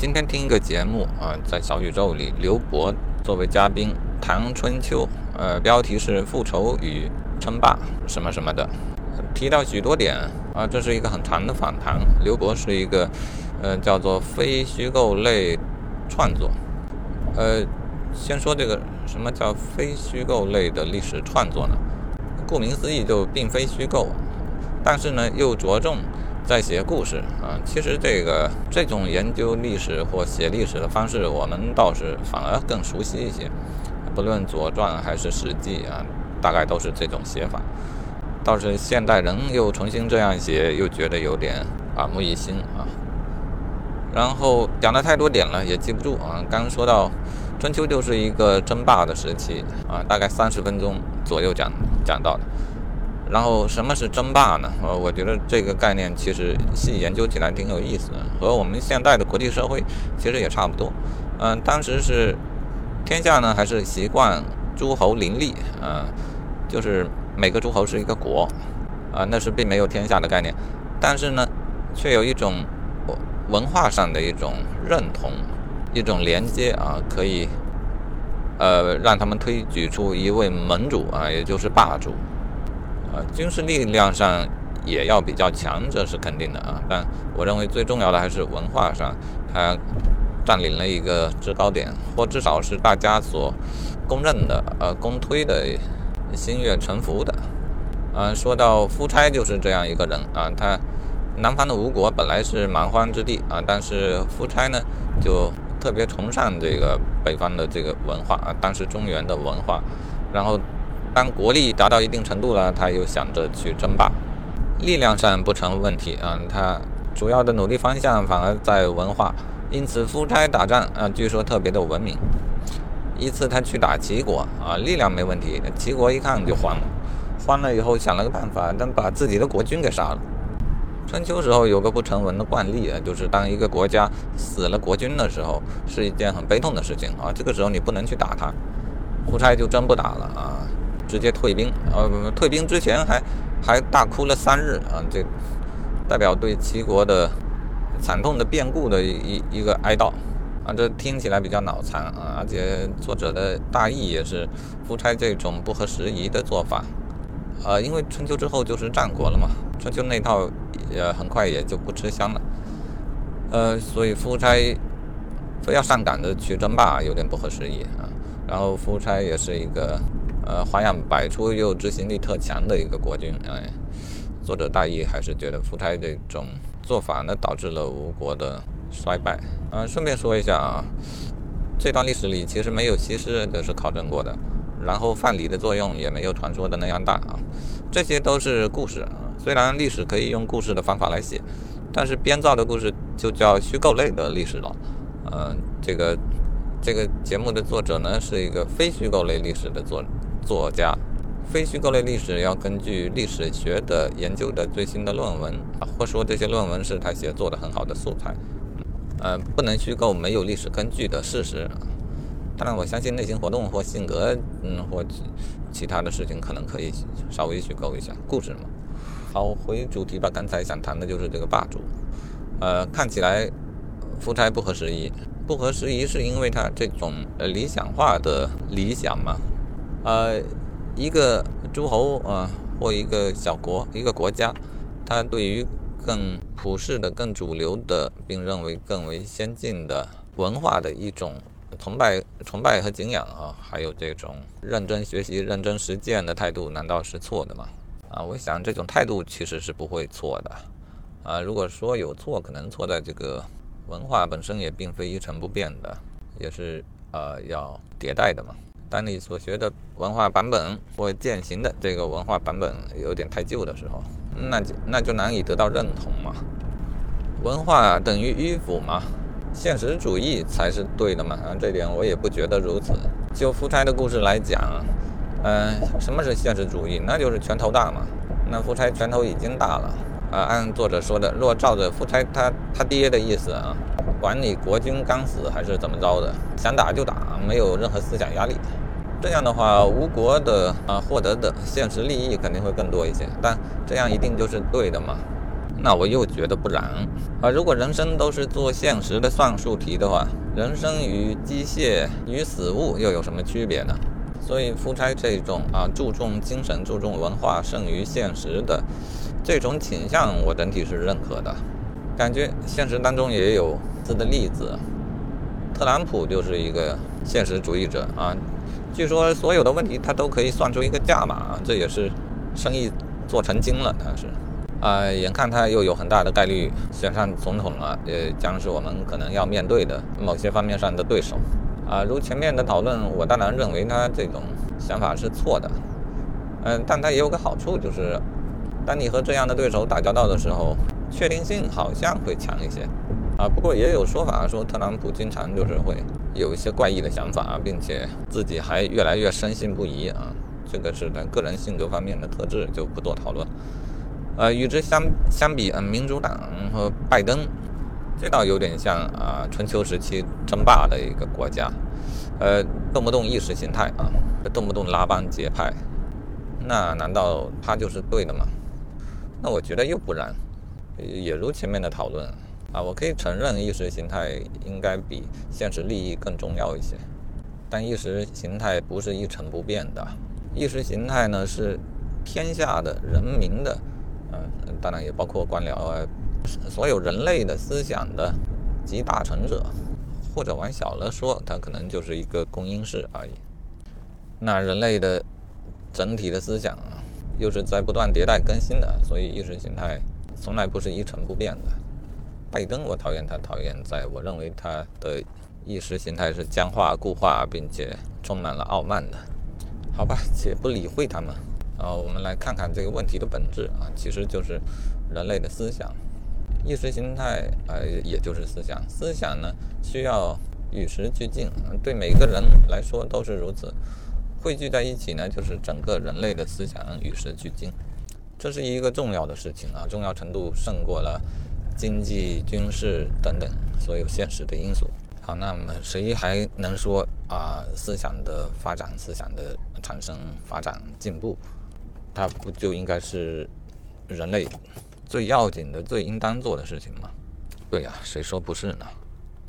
今天听一个节目啊，在小宇宙里，刘博作为嘉宾谈春秋，呃，标题是“复仇与称霸”什么什么的，提到许多点啊，这是一个很长的访谈。刘博是一个，呃，叫做非虚构类创作，呃，先说这个什么叫非虚构类的历史创作呢？顾名思义，就并非虚构。但是呢，又着重在写故事啊。其实这个这种研究历史或写历史的方式，我们倒是反而更熟悉一些。不论《左传》还是《史记》啊，大概都是这种写法。倒是现代人又重新这样写，又觉得有点耳目一新啊。然后讲了太多点了，也记不住啊。刚说到春秋就是一个争霸的时期啊，大概三十分钟左右讲讲到的。然后什么是争霸呢？呃，我觉得这个概念其实细研究起来挺有意思的，和我们现代的国际社会其实也差不多。嗯，当时是天下呢，还是习惯诸侯林立啊，就是每个诸侯是一个国啊，那是并没有天下的概念，但是呢，却有一种文化上的一种认同，一种连接啊，可以呃让他们推举出一位盟主啊，也就是霸主。呃，军事力量上也要比较强，这是肯定的啊。但我认为最重要的还是文化上，它占领了一个制高点，或至少是大家所公认的、呃公推的心悦诚服的。嗯，说到夫差就是这样一个人啊，他南方的吴国本来是蛮荒之地啊，但是夫差呢就特别崇尚这个北方的这个文化啊，当时中原的文化，然后。当国力达到一定程度了，他又想着去争霸，力量上不成问题啊。他主要的努力方向反而在文化，因此夫差打仗啊，据说特别的文明。一次他去打齐国啊，力量没问题，齐国一看就慌了，慌了以后想了个办法，但把自己的国君给杀了。春秋时候有个不成文的惯例啊，就是当一个国家死了国君的时候，是一件很悲痛的事情啊。这个时候你不能去打他，夫差就真不打了啊。直接退兵，呃，退兵之前还还大哭了三日啊，这代表对齐国的惨痛的变故的一一个哀悼啊，这听起来比较脑残啊，而且作者的大意也是夫差这种不合时宜的做法，呃，因为春秋之后就是战国了嘛，春秋那套也很快也就不吃香了，呃，所以夫差非要上赶着去争霸有点不合时宜啊，然后夫差也是一个。呃，花样百出又执行力特强的一个国君，哎，作者大意还是觉得夫差这种做法呢，导致了吴国的衰败。嗯，顺便说一下啊，这段历史里其实没有西施，这是考证过的。然后范蠡的作用也没有传说的那样大啊，这些都是故事啊。虽然历史可以用故事的方法来写，但是编造的故事就叫虚构类的历史了。嗯，这个这个节目的作者呢，是一个非虚构类历史的作者。作家，非虚构类历史要根据历史学的研究的最新的论文啊，或说这些论文是他写作的很好的素材，呃，不能虚构没有历史根据的事实。当然，我相信内心活动或性格，嗯，或其他的事情可能可以稍微虚构一下故事嘛。好，回主题吧。刚才想谈的就是这个霸主，呃，看起来夫差不合时宜，不合时宜是因为他这种呃理想化的理想嘛。呃，一个诸侯啊，或一个小国、一个国家，他对于更普世的、更主流的，并认为更为先进的文化的一种崇拜、崇拜和敬仰啊，还有这种认真学习、认真实践的态度，难道是错的吗？啊，我想这种态度其实是不会错的。啊，如果说有错，可能错在这个文化本身也并非一成不变的，也是呃要迭代的嘛。当你所学的文化版本或践行的这个文化版本有点太旧的时候，那就那就难以得到认同嘛。文化等于迂腐嘛？现实主义才是对的嘛？啊，这点我也不觉得如此。就夫差的故事来讲，嗯，什么是现实主义？那就是拳头大嘛。那夫差拳头已经大了啊。按作者说的，若照着夫差他他爹的意思啊，管你国君刚死还是怎么着的，想打就打，没有任何思想压力。这样的话，吴国的啊获得的现实利益肯定会更多一些，但这样一定就是对的吗？那我又觉得不然啊！如果人生都是做现实的算术题的话，人生与机械与死物又有什么区别呢？所以夫差这种啊注重精神、注重文化胜于现实的这种倾向，我整体是认可的。感觉现实当中也有这的例子，特朗普就是一个现实主义者啊。据说所有的问题他都可以算出一个价码，这也是生意做成精了，他是。啊，眼看他又有很大的概率选上总统了，也将是我们可能要面对的某些方面上的对手。啊，如前面的讨论，我当然认为他这种想法是错的。嗯，但他也有个好处，就是当你和这样的对手打交道的时候，确定性好像会强一些。啊，不过也有说法说特朗普经常就是会有一些怪异的想法，并且自己还越来越深信不疑啊。这个是他个人性格方面的特质，就不多讨论。呃，与之相相比，嗯，民主党和拜登，这倒有点像啊，春秋时期争霸的一个国家，呃，动不动意识形态啊，动不动拉帮结派，那难道他就是对的吗？那我觉得又不然，也如前面的讨论啊，我可以承认意识形态应该比现实利益更重要一些，但意识形态不是一成不变的，意识形态呢是天下的人民的。嗯，当然也包括官僚啊，所有人类的思想的集大成者，或者往小了说，它可能就是一个公因式而已。那人类的整体的思想，又是在不断迭代更新的，所以意识形态从来不是一成不变的。拜登，我讨厌他，讨厌在我认为他的意识形态是僵化、固化，并且充满了傲慢的。好吧，且不理会他们。然后，我们来看看这个问题的本质啊，其实就是人类的思想、意识形态，呃，也就是思想。思想呢，需要与时俱进，对每个人来说都是如此。汇聚在一起呢，就是整个人类的思想与时俱进，这是一个重要的事情啊，重要程度胜过了经济、军事等等所有现实的因素。好，那么谁还能说啊，思想的发展、思想的产生、发展、进步？它不就应该是人类最要紧的、最应当做的事情吗？对呀，谁说不是呢？